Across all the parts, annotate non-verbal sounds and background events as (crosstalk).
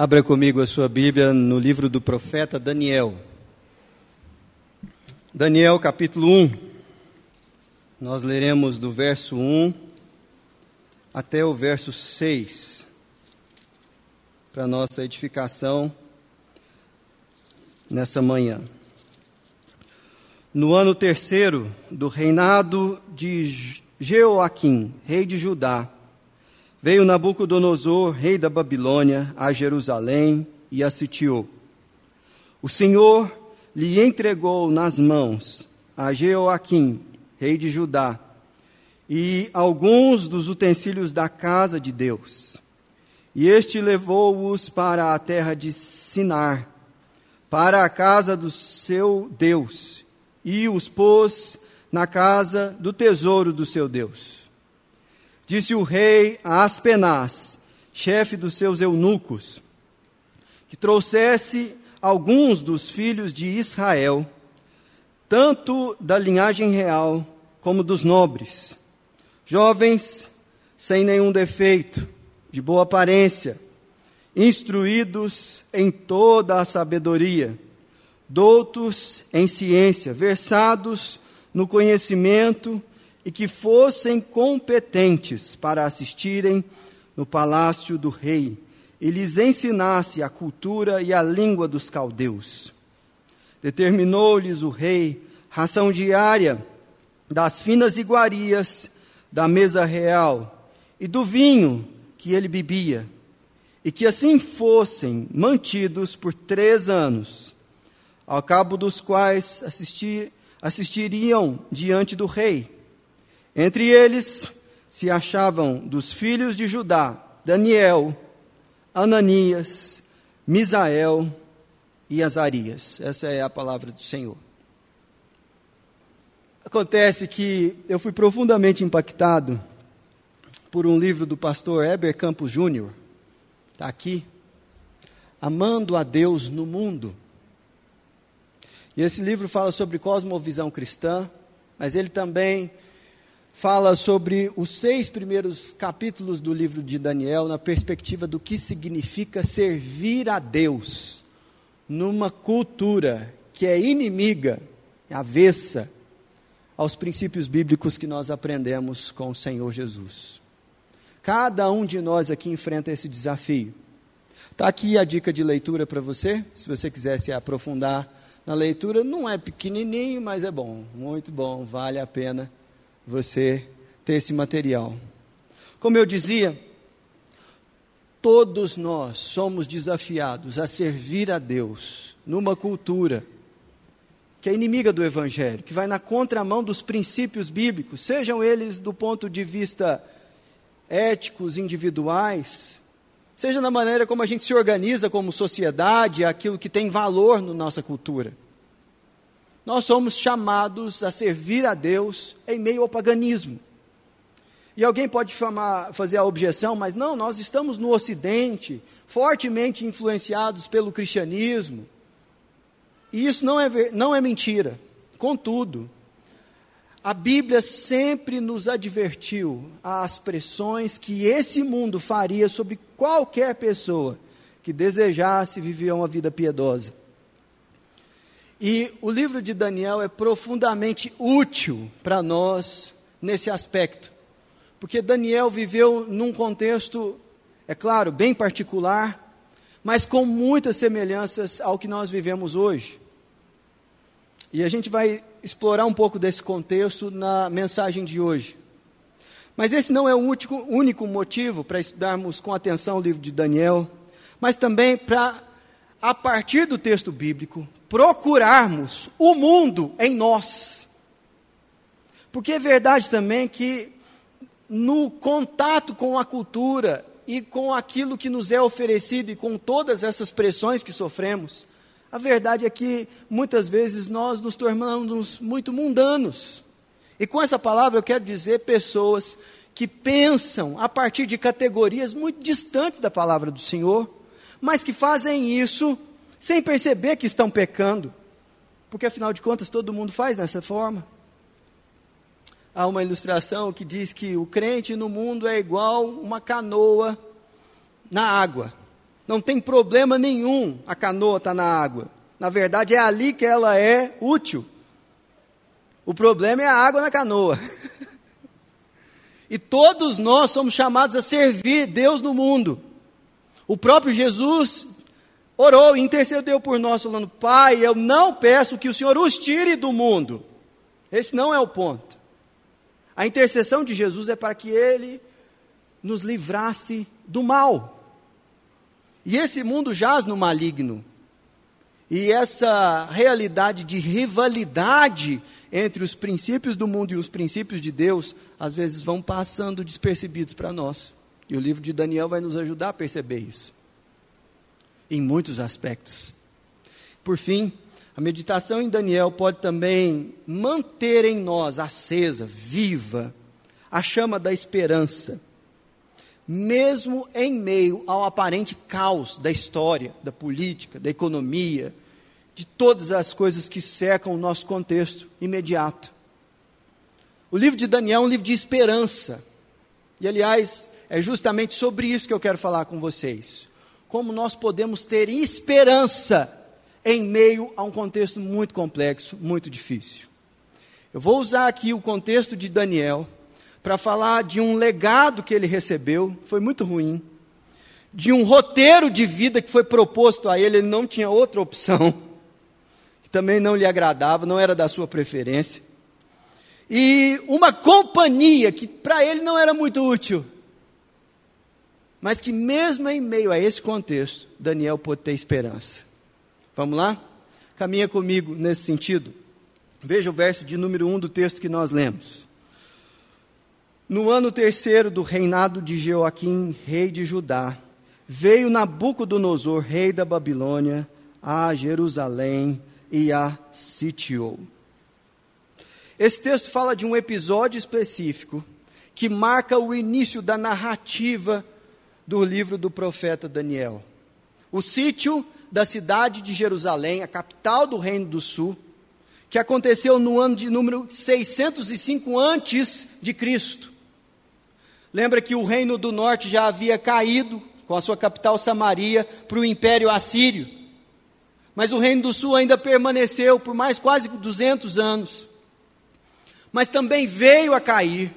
Abra comigo a sua Bíblia no livro do profeta Daniel. Daniel capítulo 1. Nós leremos do verso 1 até o verso 6, para nossa edificação nessa manhã. No ano terceiro do reinado de Jeoaquim, rei de Judá, veio Nabucodonosor, rei da Babilônia, a Jerusalém e a sitiou. O Senhor lhe entregou nas mãos a Jeoaquim, rei de Judá, e alguns dos utensílios da casa de Deus. E este levou-os para a terra de Sinar, para a casa do seu Deus, e os pôs na casa do tesouro do seu Deus. Disse o rei a Aspenaz, chefe dos seus eunucos, que trouxesse alguns dos filhos de Israel, tanto da linhagem real como dos nobres, jovens sem nenhum defeito, de boa aparência, instruídos em toda a sabedoria, doutos em ciência, versados no conhecimento e que fossem competentes para assistirem no palácio do rei e lhes ensinasse a cultura e a língua dos caldeus. Determinou-lhes o rei ração diária das finas iguarias da mesa real e do vinho que ele bebia, e que assim fossem mantidos por três anos, ao cabo dos quais assistir, assistiriam diante do rei. Entre eles se achavam dos filhos de Judá Daniel, Ananias, Misael e Azarias. Essa é a palavra do Senhor. Acontece que eu fui profundamente impactado por um livro do pastor Heber Campos Júnior, está aqui, Amando a Deus no Mundo. E esse livro fala sobre cosmovisão cristã, mas ele também fala sobre os seis primeiros capítulos do livro de Daniel na perspectiva do que significa servir a Deus numa cultura que é inimiga, avessa aos princípios bíblicos que nós aprendemos com o Senhor Jesus. Cada um de nós aqui enfrenta esse desafio. Está aqui a dica de leitura para você, se você quiser se aprofundar na leitura. Não é pequenininho, mas é bom, muito bom, vale a pena você ter esse material. Como eu dizia, todos nós somos desafiados a servir a Deus numa cultura que é inimiga do Evangelho, que vai na contramão dos princípios bíblicos, sejam eles do ponto de vista éticos, individuais, seja na maneira como a gente se organiza como sociedade, aquilo que tem valor na nossa cultura. Nós somos chamados a servir a Deus em meio ao paganismo. E alguém pode fazer a objeção, mas não, nós estamos no Ocidente, fortemente influenciados pelo cristianismo. E isso não é, não é mentira. Contudo, a Bíblia sempre nos advertiu às pressões que esse mundo faria sobre qualquer pessoa que desejasse viver uma vida piedosa. E o livro de Daniel é profundamente útil para nós nesse aspecto, porque Daniel viveu num contexto, é claro, bem particular, mas com muitas semelhanças ao que nós vivemos hoje. E a gente vai explorar um pouco desse contexto na mensagem de hoje. Mas esse não é o único, único motivo para estudarmos com atenção o livro de Daniel, mas também para, a partir do texto bíblico, procurarmos o mundo em nós. Porque é verdade também que no contato com a cultura e com aquilo que nos é oferecido e com todas essas pressões que sofremos, a verdade é que muitas vezes nós nos tornamos muito mundanos. E com essa palavra eu quero dizer pessoas que pensam a partir de categorias muito distantes da palavra do Senhor, mas que fazem isso sem perceber que estão pecando, porque afinal de contas todo mundo faz dessa forma. Há uma ilustração que diz que o crente no mundo é igual uma canoa na água. Não tem problema nenhum a canoa estar tá na água. Na verdade, é ali que ela é útil. O problema é a água na canoa. (laughs) e todos nós somos chamados a servir Deus no mundo. O próprio Jesus orou e intercedeu por nós, falando: Pai, eu não peço que o Senhor os tire do mundo. Esse não é o ponto. A intercessão de Jesus é para que ele nos livrasse do mal. E esse mundo jaz no maligno. E essa realidade de rivalidade entre os princípios do mundo e os princípios de Deus, às vezes vão passando despercebidos para nós. E o livro de Daniel vai nos ajudar a perceber isso. Em muitos aspectos. Por fim, a meditação em Daniel pode também manter em nós acesa, viva, a chama da esperança, mesmo em meio ao aparente caos da história, da política, da economia, de todas as coisas que cercam o nosso contexto imediato. O livro de Daniel é um livro de esperança. E, aliás, é justamente sobre isso que eu quero falar com vocês. Como nós podemos ter esperança em meio a um contexto muito complexo, muito difícil. Eu vou usar aqui o contexto de Daniel para falar de um legado que ele recebeu, foi muito ruim, de um roteiro de vida que foi proposto a ele, ele não tinha outra opção (laughs) que também não lhe agradava, não era da sua preferência, e uma companhia que para ele não era muito útil, mas que mesmo em meio a esse contexto, Daniel pôde ter esperança. Vamos lá? Caminha comigo nesse sentido. Veja o verso de número 1 um do texto que nós lemos. No ano terceiro do reinado de Joaquim, rei de Judá, veio Nabucodonosor, rei da Babilônia, a Jerusalém e a sitiou. Esse texto fala de um episódio específico que marca o início da narrativa do livro do profeta Daniel. O sítio da cidade de Jerusalém, a capital do Reino do Sul, que aconteceu no ano de número 605 antes de Cristo. Lembra que o Reino do Norte já havia caído com a sua capital Samaria para o Império Assírio mas o Reino do Sul ainda permaneceu por mais quase 200 anos. Mas também veio a cair,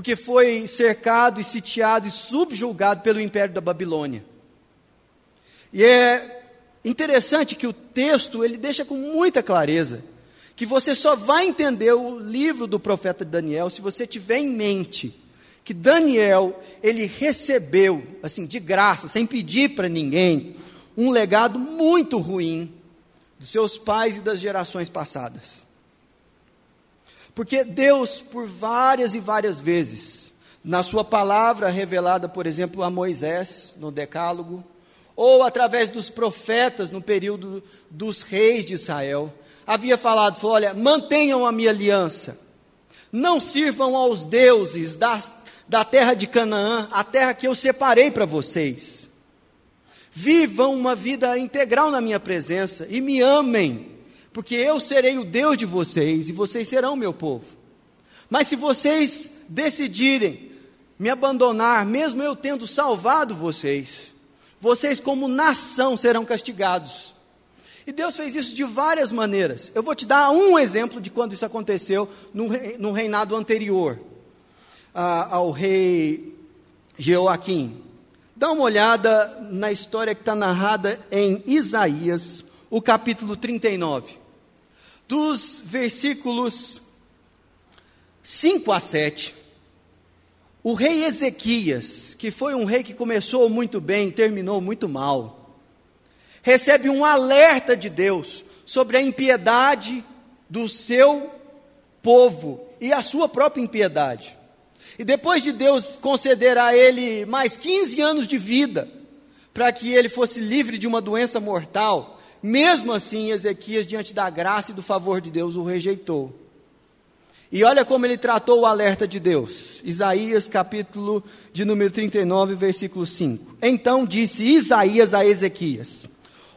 porque foi cercado e sitiado e subjugado pelo Império da Babilônia. E é interessante que o texto ele deixa com muita clareza que você só vai entender o livro do profeta Daniel se você tiver em mente que Daniel ele recebeu assim de graça, sem pedir para ninguém, um legado muito ruim dos seus pais e das gerações passadas. Porque Deus, por várias e várias vezes, na sua palavra revelada, por exemplo, a Moisés, no Decálogo, ou através dos profetas no período dos reis de Israel, havia falado: falou, olha, mantenham a minha aliança, não sirvam aos deuses das, da terra de Canaã, a terra que eu separei para vocês. Vivam uma vida integral na minha presença e me amem, porque eu serei o Deus de vocês e vocês serão meu povo. Mas se vocês decidirem me abandonar, mesmo eu tendo salvado vocês, vocês, como nação, serão castigados. E Deus fez isso de várias maneiras. Eu vou te dar um exemplo de quando isso aconteceu no, reinado anterior ao rei Joaquim. Dá uma olhada na história que está narrada em Isaías, o capítulo 39. Dos versículos 5 a 7, o rei Ezequias, que foi um rei que começou muito bem terminou muito mal, recebe um alerta de Deus sobre a impiedade do seu povo e a sua própria impiedade. E depois de Deus conceder a ele mais 15 anos de vida, para que ele fosse livre de uma doença mortal, mesmo assim Ezequias, diante da graça e do favor de Deus, o rejeitou. E olha como ele tratou o alerta de Deus. Isaías, capítulo de número 39, versículo 5. Então disse Isaías a Ezequias: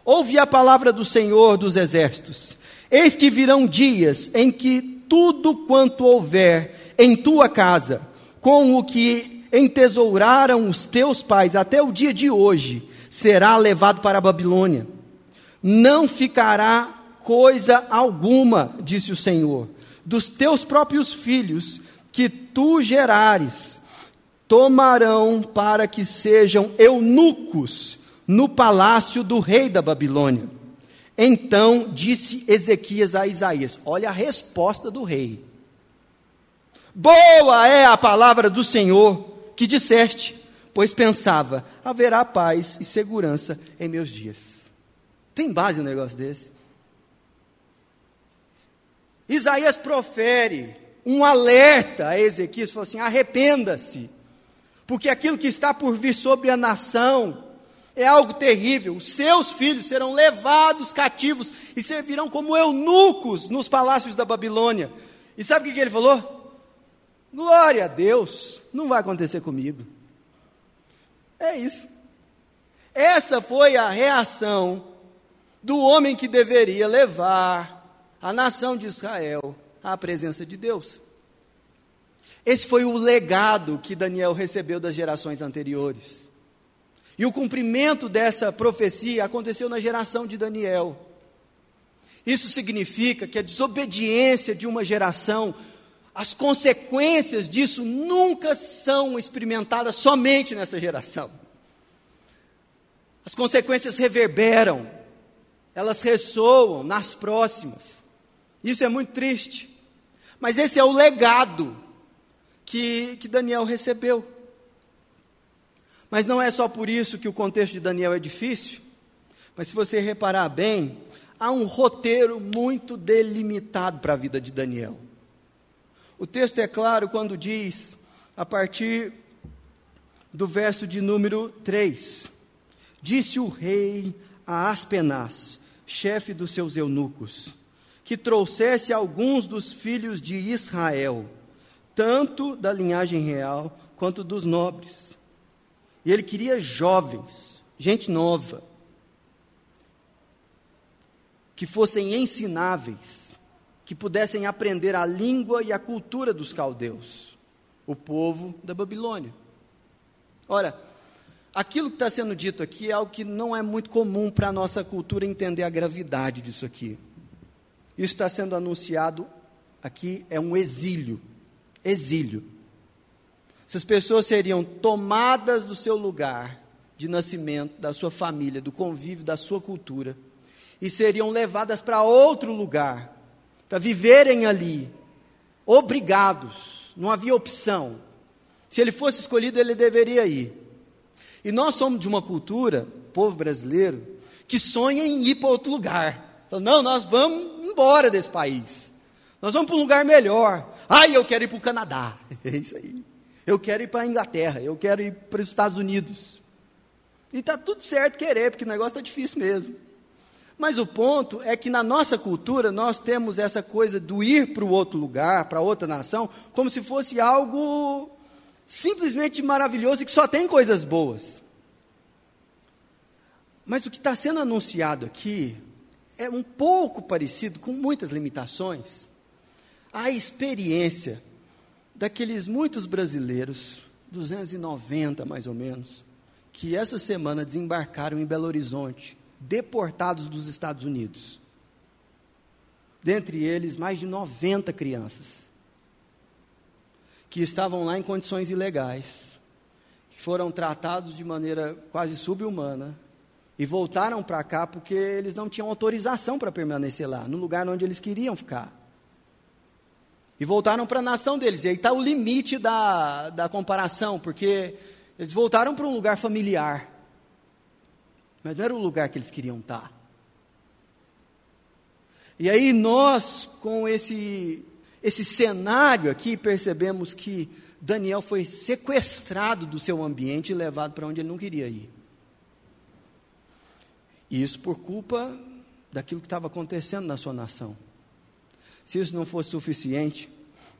Ouve a palavra do Senhor dos exércitos. Eis que virão dias em que tudo quanto houver em tua casa, com o que entesouraram os teus pais até o dia de hoje, será levado para a Babilônia. Não ficará coisa alguma, disse o Senhor, dos teus próprios filhos que tu gerares, tomarão para que sejam eunucos no palácio do rei da Babilônia. Então disse Ezequias a Isaías: Olha a resposta do rei. Boa é a palavra do Senhor que disseste, pois pensava: haverá paz e segurança em meus dias. Tem base um negócio desse? Isaías profere um alerta a Ezequias, falou assim: arrependa-se, porque aquilo que está por vir sobre a nação é algo terrível. Os seus filhos serão levados cativos e servirão como eunucos nos palácios da Babilônia. E sabe o que ele falou? Glória a Deus, não vai acontecer comigo. É isso. Essa foi a reação do homem que deveria levar a nação de Israel à presença de Deus. Esse foi o legado que Daniel recebeu das gerações anteriores. E o cumprimento dessa profecia aconteceu na geração de Daniel. Isso significa que a desobediência de uma geração as consequências disso nunca são experimentadas somente nessa geração. As consequências reverberam, elas ressoam nas próximas. Isso é muito triste. Mas esse é o legado que, que Daniel recebeu. Mas não é só por isso que o contexto de Daniel é difícil. Mas se você reparar bem, há um roteiro muito delimitado para a vida de Daniel. O texto é claro quando diz, a partir do verso de número 3: Disse o rei a Aspenaz, chefe dos seus eunucos, que trouxesse alguns dos filhos de Israel, tanto da linhagem real quanto dos nobres. E ele queria jovens, gente nova, que fossem ensináveis, que pudessem aprender a língua e a cultura dos caldeus, o povo da Babilônia. Ora, aquilo que está sendo dito aqui é algo que não é muito comum para a nossa cultura entender a gravidade disso aqui. Isso está sendo anunciado aqui, é um exílio. Exílio. Essas pessoas seriam tomadas do seu lugar de nascimento, da sua família, do convívio, da sua cultura, e seriam levadas para outro lugar, para viverem ali, obrigados, não havia opção. Se ele fosse escolhido, ele deveria ir. E nós somos de uma cultura, povo brasileiro, que sonha em ir para outro lugar. Não, nós vamos embora desse país. Nós vamos para um lugar melhor. Ai, eu quero ir para o Canadá. (laughs) É isso aí. Eu quero ir para a Inglaterra. Eu quero ir para os Estados Unidos. E está tudo certo querer, porque o negócio está difícil mesmo. Mas o ponto é que na nossa cultura nós temos essa coisa do ir para o outro lugar, para outra nação, como se fosse algo simplesmente maravilhoso e que só tem coisas boas. Mas o que está sendo anunciado aqui é um pouco parecido, com muitas limitações, a experiência daqueles muitos brasileiros, 290 mais ou menos, que essa semana desembarcaram em Belo Horizonte deportados dos Estados Unidos. Dentre eles, mais de 90 crianças que estavam lá em condições ilegais, que foram tratados de maneira quase subhumana e voltaram para cá porque eles não tinham autorização para permanecer lá, no lugar onde eles queriam ficar. E voltaram para a nação deles. E aí está o limite da, da comparação, porque eles voltaram para um lugar familiar mas não era o lugar que eles queriam estar. E aí nós, com esse, esse cenário aqui, percebemos que Daniel foi sequestrado do seu ambiente e levado para onde ele não queria ir. Isso por culpa daquilo que estava acontecendo na sua nação. Se isso não fosse suficiente,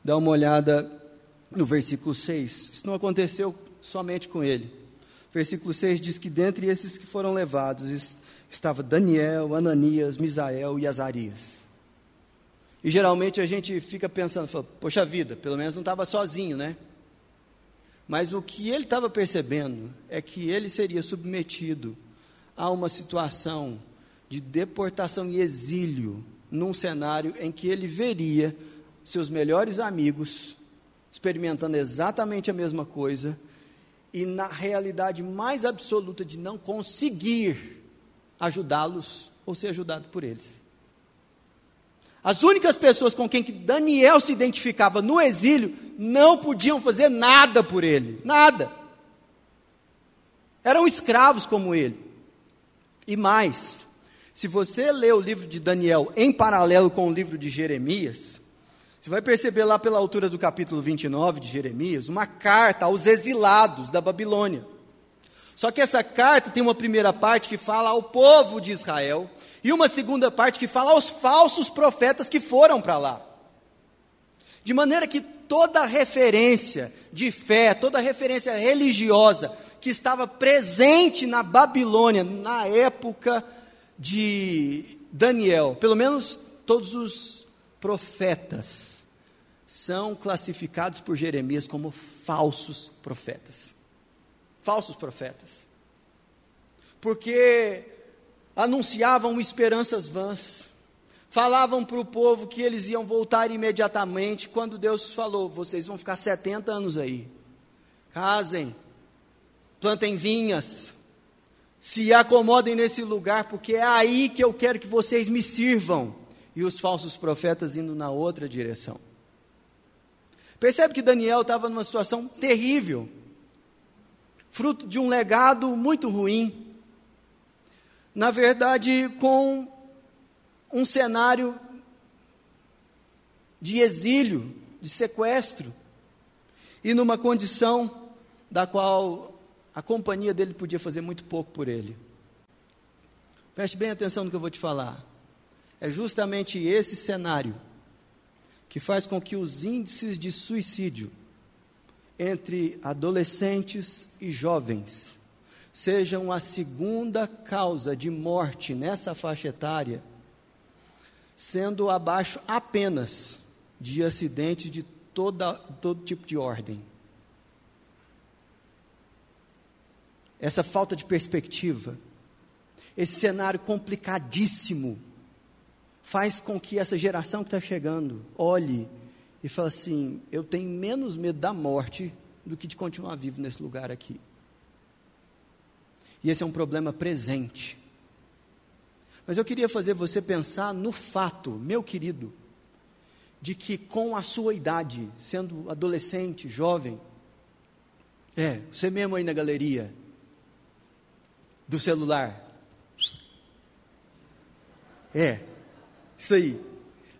dá uma olhada no versículo 6. Isso não aconteceu somente com ele versículo 6 diz que dentre esses que foram levados estava Daniel, Ananias, Misael e Azarias. E geralmente a gente fica pensando, fala, poxa vida, pelo menos não estava sozinho, né? Mas o que ele estava percebendo é que ele seria submetido a uma situação de deportação e exílio, num cenário em que ele veria seus melhores amigos experimentando exatamente a mesma coisa e na realidade mais absoluta de não conseguir ajudá-los ou ser ajudado por eles. As únicas pessoas com quem Daniel se identificava no exílio não podiam fazer nada por ele, nada. Eram escravos como ele. E mais, se você lê o livro de Daniel em paralelo com o livro de Jeremias, você vai perceber lá pela altura do capítulo 29 de Jeremias uma carta aos exilados da Babilônia. Só que essa carta tem uma primeira parte que fala ao povo de Israel e uma segunda parte que fala aos falsos profetas que foram para lá. De maneira que toda referência de fé, toda referência religiosa que estava presente na Babilônia na época de Daniel, pelo menos todos os profetas, são classificados por Jeremias como falsos profetas. Falsos profetas. Porque anunciavam esperanças vãs, falavam para o povo que eles iam voltar imediatamente, quando Deus falou: vocês vão ficar 70 anos aí, casem, plantem vinhas, se acomodem nesse lugar, porque é aí que eu quero que vocês me sirvam. E os falsos profetas indo na outra direção. Percebe que Daniel estava numa situação terrível, fruto de um legado muito ruim. Na verdade, com um cenário de exílio, de sequestro, e numa condição da qual a companhia dele podia fazer muito pouco por ele. Preste bem atenção no que eu vou te falar. É justamente esse cenário que faz com que os índices de suicídio entre adolescentes e jovens sejam a segunda causa de morte nessa faixa etária, sendo abaixo apenas de acidente de toda, todo tipo de ordem. Essa falta de perspectiva, esse cenário complicadíssimo faz com que essa geração que está chegando olhe e fale assim: eu tenho menos medo da morte do que de continuar vivo nesse lugar aqui. E esse é um problema presente. Mas eu queria fazer você pensar no fato, meu querido, de que com a sua idade, sendo adolescente, jovem, é, você mesmo aí na galeria do celular. É, isso aí.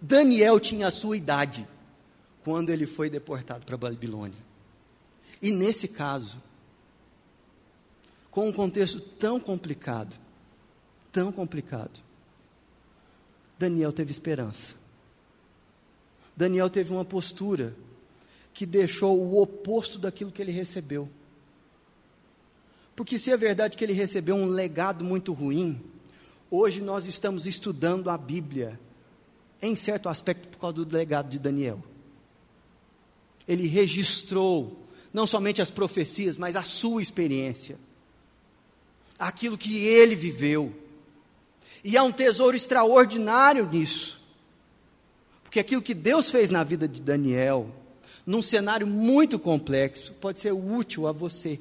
Daniel tinha a sua idade quando ele foi deportado para Babilônia. E nesse caso, com um contexto tão complicado, tão complicado, Daniel teve esperança. Daniel teve uma postura que deixou o oposto daquilo que ele recebeu. Porque se é verdade que ele recebeu um legado muito ruim, hoje nós estamos estudando a Bíblia em certo aspecto por causa do legado de Daniel. Ele registrou não somente as profecias, mas a sua experiência, aquilo que ele viveu. E há um tesouro extraordinário nisso, porque aquilo que Deus fez na vida de Daniel, num cenário muito complexo, pode ser útil a você,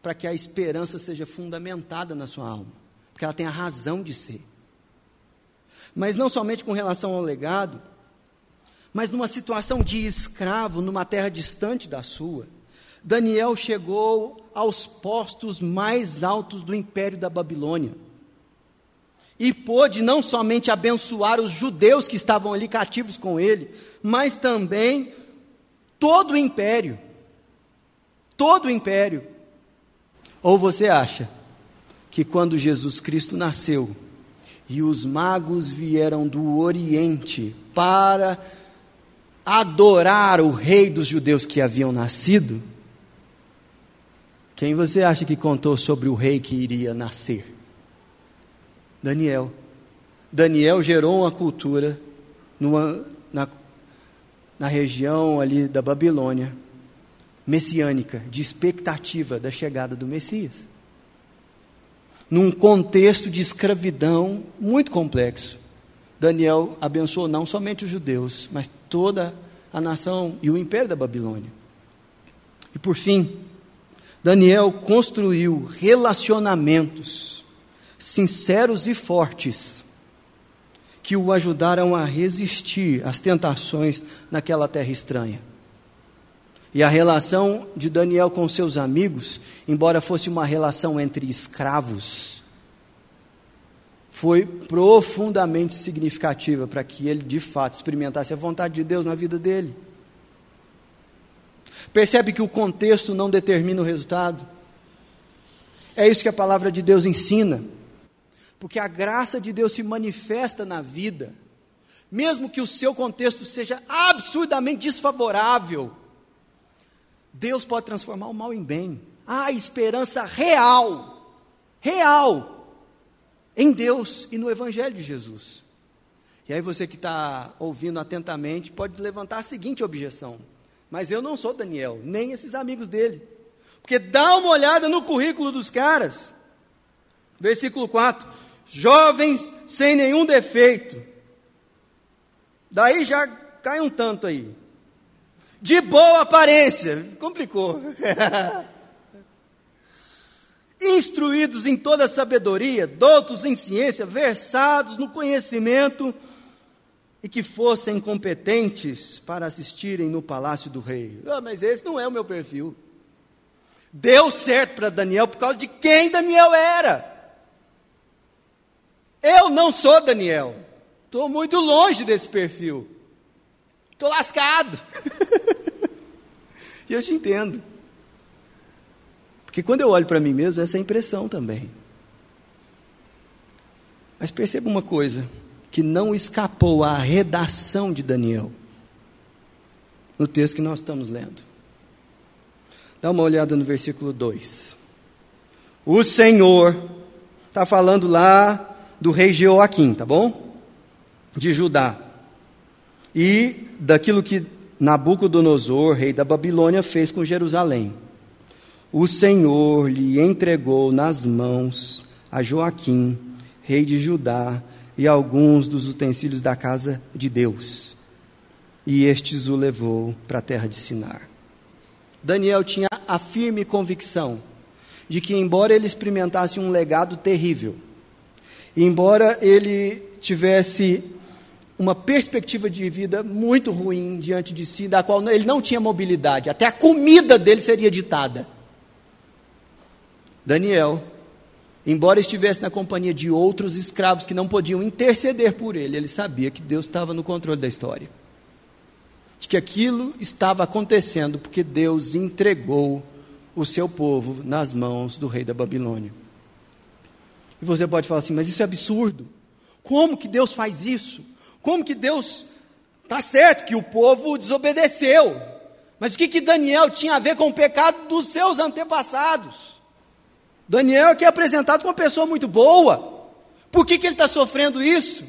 para que a esperança seja fundamentada na sua alma, porque ela tem a razão de ser. Mas não somente com relação ao legado, mas numa situação de escravo numa terra distante da sua. Daniel chegou aos postos mais altos do império da Babilônia. E pôde não somente abençoar os judeus que estavam ali cativos com ele, mas também todo o império. Todo o império. Ou você acha que quando Jesus Cristo nasceu, e os magos vieram do Oriente para adorar o rei dos judeus que haviam nascido. Quem você acha que contou sobre o rei que iria nascer? Daniel. Daniel gerou uma cultura numa, na, na região ali da Babilônia, messiânica, de expectativa da chegada do Messias. num contexto de escravidão muito complexo. Daniel abençoou não somente os judeus, mas toda a nação e o império da Babilônia. E por fim, Daniel construiu relacionamentos sinceros e fortes que o ajudaram a resistir às tentações naquela terra estranha. E a relação de Daniel com seus amigos, embora fosse uma relação entre escravos, foi profundamente significativa para que ele de fato experimentasse a vontade de Deus na vida dele. Percebe que o contexto não determina o resultado? É isso que a palavra de Deus ensina. Porque a graça de Deus se manifesta na vida, mesmo que o seu contexto seja absurdamente desfavorável. Deus pode transformar o mal em bem. Há esperança real, real, em Deus e no Evangelho de Jesus. E aí você que está ouvindo atentamente pode levantar a seguinte objeção: mas eu não sou Daniel, nem esses amigos dele. Porque dá uma olhada no currículo dos caras. Versículo 4: jovens sem nenhum defeito. Daí já cai um tanto aí. De boa aparência, complicou. (laughs) Instruídos em toda sabedoria, doutos em ciência, versados no conhecimento, e que fossem competentes para assistirem no palácio do rei. Ah, mas esse não é o meu perfil. Deu certo para Daniel por causa de quem Daniel era. Eu não sou Daniel. Estou muito longe desse perfil. Estou lascado. (laughs) e eu te entendo. Porque quando eu olho para mim mesmo, essa é a impressão também. Mas perceba uma coisa que não escapou à redação de Daniel no texto que nós estamos lendo. Dá uma olhada no versículo 2. O Senhor está falando lá do rei Jeoaquim, tá bom? De Judá. E daquilo que Nabucodonosor, rei da Babilônia, fez com Jerusalém. O Senhor lhe entregou nas mãos a Joaquim, rei de Judá, e alguns dos utensílios da casa de Deus. E estes o levou para a terra de Sinar. Daniel tinha a firme convicção de que, embora ele experimentasse um legado terrível, embora ele tivesse uma perspectiva de vida muito ruim diante de si, da qual ele não tinha mobilidade, até a comida dele seria ditada. Daniel, embora estivesse na companhia de outros escravos que não podiam interceder por ele, ele sabia que Deus estava no controle da história. De que aquilo estava acontecendo porque Deus entregou o seu povo nas mãos do rei da Babilônia. E você pode falar assim, mas isso é absurdo. Como que Deus faz isso? Como que Deus. Está certo que o povo desobedeceu. Mas o que, que Daniel tinha a ver com o pecado dos seus antepassados? Daniel aqui é apresentado como uma pessoa muito boa. Por que, que ele está sofrendo isso?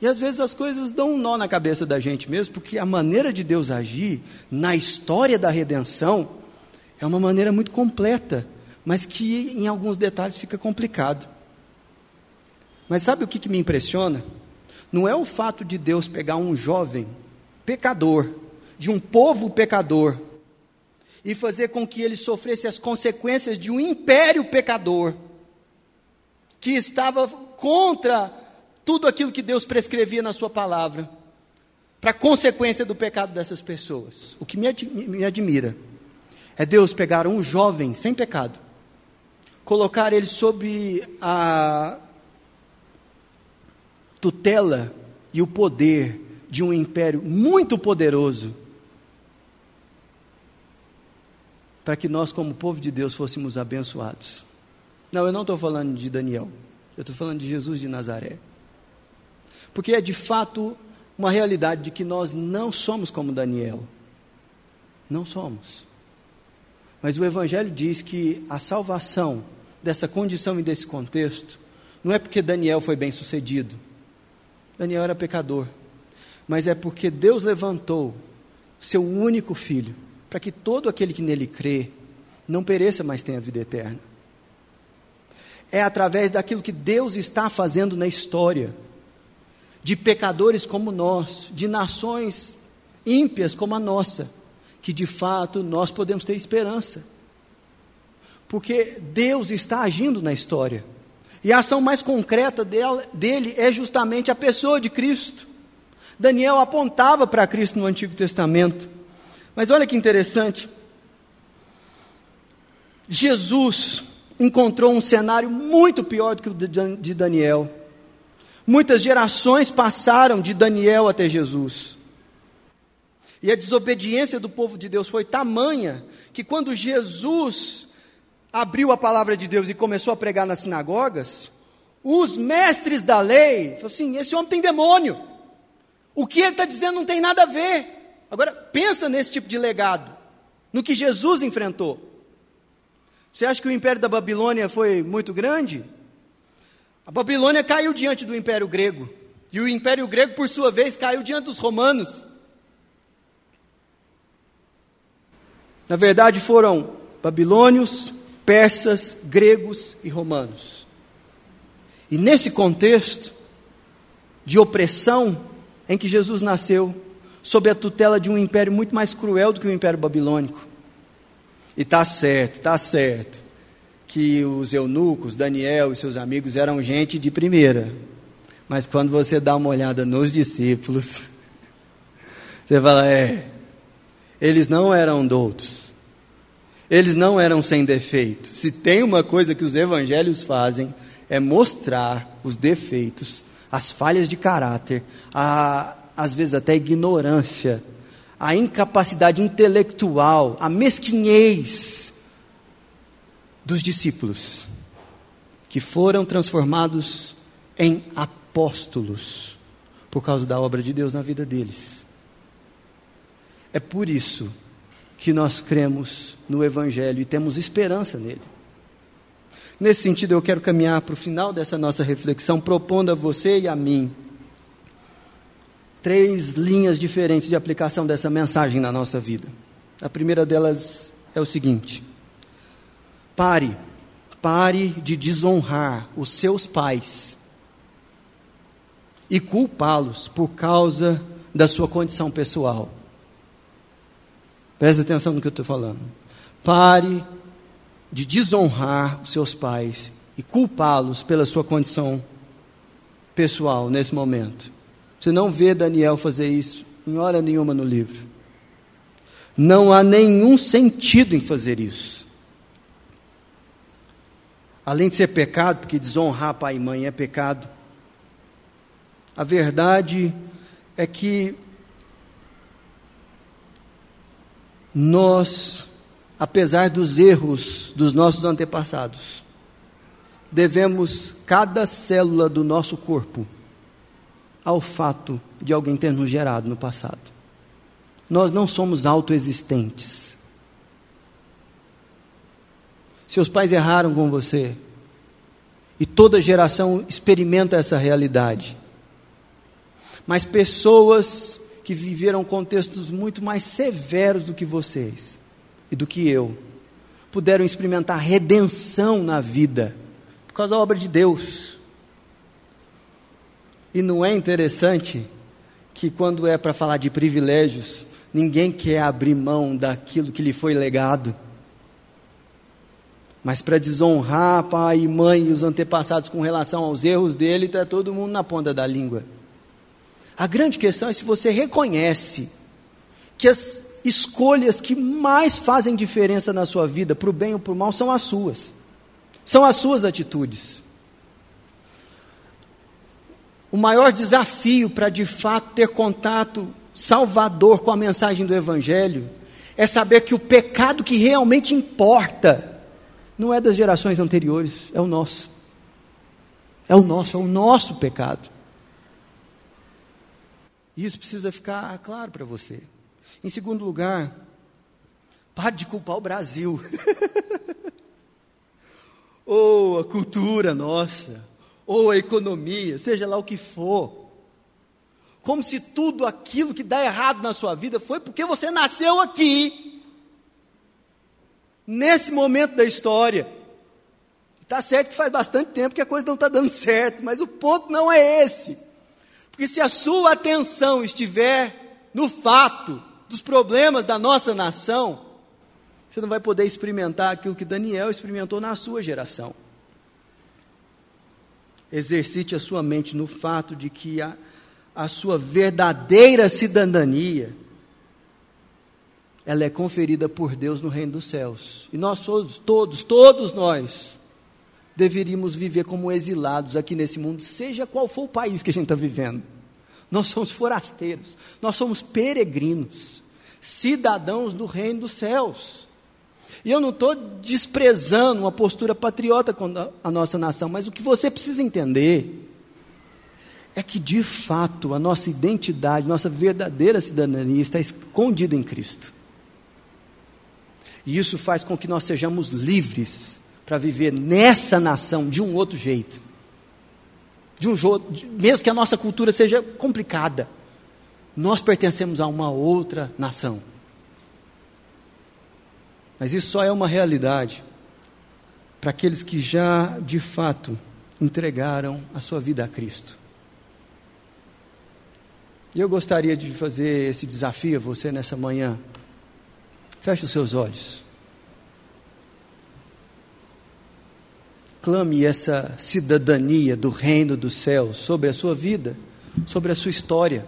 E às vezes as coisas dão um nó na cabeça da gente mesmo, porque a maneira de Deus agir na história da redenção é uma maneira muito completa mas que em alguns detalhes fica complicado. Mas sabe o que, que me impressiona? Não é o fato de Deus pegar um jovem pecador, de um povo pecador, e fazer com que ele sofresse as consequências de um império pecador, que estava contra tudo aquilo que Deus prescrevia na Sua palavra, para consequência do pecado dessas pessoas. O que me, me admira é Deus pegar um jovem sem pecado, colocar ele sob a tutela e o poder de um império muito poderoso, para que nós, como povo de Deus, fôssemos abençoados. Não, eu não estou falando de Daniel, eu estou falando de Jesus de Nazaré. Porque é de fato uma realidade de que nós não somos como Daniel. Não somos. Mas o Evangelho diz que a salvação dessa condição e desse contexto, não é porque Daniel foi bem sucedido. Daniel era pecador. Mas é porque Deus levantou seu único filho, para que todo aquele que nele crê não pereça, mas tenha vida eterna. é através daquilo que Deus está fazendo na história, de pecadores como nós, de nações ímpias como a nossa, que de fato nós podemos ter esperança. Porque Deus está agindo na história. E a ação mais concreta dele é justamente a pessoa de Cristo. Daniel apontava para Cristo no Antigo Testamento. Mas olha que interessante. Jesus encontrou um cenário muito pior do que o de Daniel. Muitas gerações passaram de Daniel até Jesus. E a desobediência do povo de Deus foi tamanha que quando Jesus abriu a palavra de Deus e começou a pregar nas sinagogas, os mestres da lei falaram assim: esse homem tem demônio. O que ele está dizendo não tem nada a ver. Agora, pensa nesse tipo de legado, no que Jesus enfrentou. Você acha que o império da Babilônia foi muito grande? A Babilônia caiu diante do império grego. E o império grego, por sua vez, caiu diante dos romanos. Na verdade, foram babilônios, persas, gregos e romanos. E nesse contexto de opressão em que Jesus nasceu, sob a tutela de um império muito mais cruel do que o império babilônico. E tá certo, tá certo, que os eunucos, Daniel e seus amigos eram gente de primeira. Mas quando você dá uma olhada nos discípulos, (laughs) você fala, é, eles não eram doutos. Eles não eram sem defeito. Se tem uma coisa que os evangelhos fazem, é mostrar os defeitos, as falhas de caráter, a, às vezes até a ignorância a incapacidade intelectual, a mesquinhez dos discípulos, que foram transformados em apóstolos por causa da obra de Deus na vida deles. É por isso que nós cremos no Evangelho e temos esperança nele. Nesse sentido, eu quero caminhar para o final dessa nossa reflexão, propondo a você e a mim três linhas diferentes de aplicação dessa mensagem na nossa vida. A primeira delas é o seguinte: pare, pare de desonrar os seus pais e culpá-los por causa da sua condição pessoal. Preste atenção no que eu estou falando. Pare de desonrar os seus pais e culpá-los pela sua condição pessoal nesse momento. Você não vê Daniel fazer isso em hora nenhuma no livro. Não há nenhum sentido em fazer isso. Além de ser pecado, porque desonrar pai e mãe é pecado, a verdade é que nós, apesar dos erros dos nossos antepassados, devemos cada célula do nosso corpo ao fato de alguém ter nos gerado no passado. Nós não somos autoexistentes. Seus pais erraram com você. E toda geração experimenta essa realidade. Mas pessoas que viveram contextos muito mais severos do que vocês e do que eu, puderam experimentar redenção na vida por causa da obra de Deus. E não é interessante que quando é para falar de privilégios, ninguém quer abrir mão daquilo que lhe foi legado. Mas para desonrar pai e mãe e os antepassados com relação aos erros dele, está todo mundo na ponta da língua. A grande questão é se você reconhece que as escolhas que mais fazem diferença na sua vida, para o bem ou para o mal, são as suas. São as suas atitudes. O maior desafio para de fato ter contato salvador com a mensagem do Evangelho é saber que o pecado que realmente importa não é das gerações anteriores, é o nosso. É o nosso, é o nosso pecado. Isso precisa ficar claro para você. Em segundo lugar, pare de culpar o Brasil. Ou (laughs) oh, a cultura nossa ou a economia, seja lá o que for. Como se tudo aquilo que dá errado na sua vida foi porque você nasceu aqui, nesse momento da história. Está certo que faz bastante tempo que a coisa não está dando certo, mas o ponto não é esse. Porque se a sua atenção estiver no fato dos problemas da nossa nação, você não vai poder experimentar aquilo que Daniel experimentou na sua geração. Exercite a sua mente no fato de que a, a sua verdadeira cidadania ela é conferida por Deus no reino dos céus. E nós todos, todos, todos nós deveríamos viver como exilados aqui nesse mundo, seja qual for o país que a gente está vivendo. Nós somos forasteiros, nós somos peregrinos, cidadãos do reino dos céus. E eu não estou desprezando uma postura patriota com a nossa nação, mas o que você precisa entender é que, de fato, a nossa identidade, nossa verdadeira cidadania está escondida em Cristo. E isso faz com que nós sejamos livres para viver nessa nação de um outro jeito. De um jeito, mesmo que a nossa cultura seja complicada, nós pertencemos a uma outra nação. Mas isso só é uma realidade para aqueles que já, de fato, entregaram a sua vida a Cristo. E eu gostaria de fazer esse desafio a você nessa manhã. Feche os seus olhos. Clame essa cidadania do reino dos céus sobre a sua vida, sobre a sua história.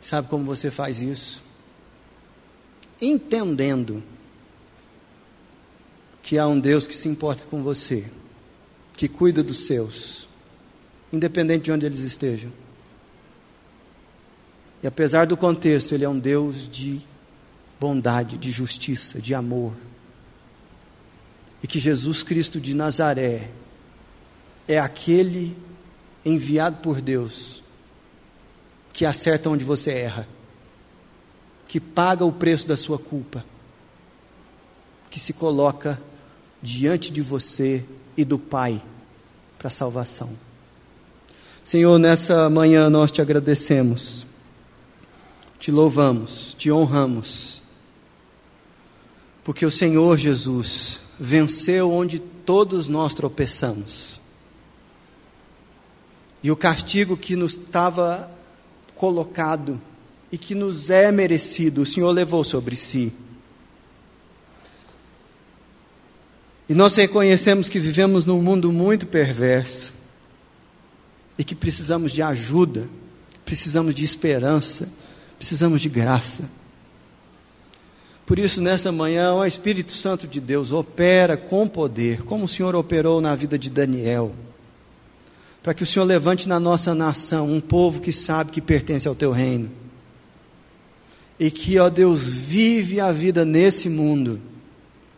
Sabe como você faz isso? Entendendo que há um Deus que se importa com você, que cuida dos seus, independente de onde eles estejam. E apesar do contexto, Ele é um Deus de bondade, de justiça, de amor. E que Jesus Cristo de Nazaré é aquele enviado por Deus que acerta onde você erra, que paga o preço da sua culpa, que se coloca diante de você e do Pai para salvação. Senhor, nessa manhã nós te agradecemos, te louvamos, te honramos porque o Senhor Jesus venceu onde todos nós tropeçamos. E o castigo que nos estava colocado e que nos é merecido, o Senhor levou sobre si. E nós reconhecemos que vivemos num mundo muito perverso e que precisamos de ajuda, precisamos de esperança, precisamos de graça. Por isso, nessa manhã, o Espírito Santo de Deus opera com poder, como o Senhor operou na vida de Daniel, para que o Senhor levante na nossa nação um povo que sabe que pertence ao teu reino, e que, ó Deus, vive a vida nesse mundo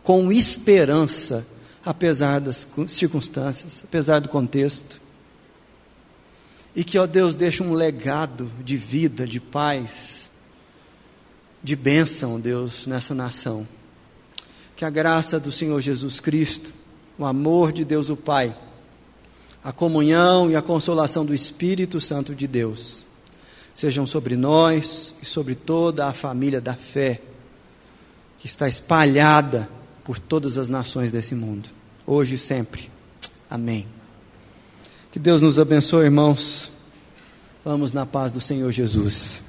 com esperança, apesar das circunstâncias, apesar do contexto, e que, ó Deus, deixa um legado de vida, de paz, de bênção, Deus, nessa nação. Que a graça do Senhor Jesus Cristo, o amor de Deus o Pai, a comunhão e a consolação do Espírito Santo de Deus sejam sobre nós e sobre toda a família da fé que está espalhada por todas as nações desse mundo, hoje e sempre. Amém. Que Deus nos abençoe, irmãos. Vamos na paz do Senhor Jesus.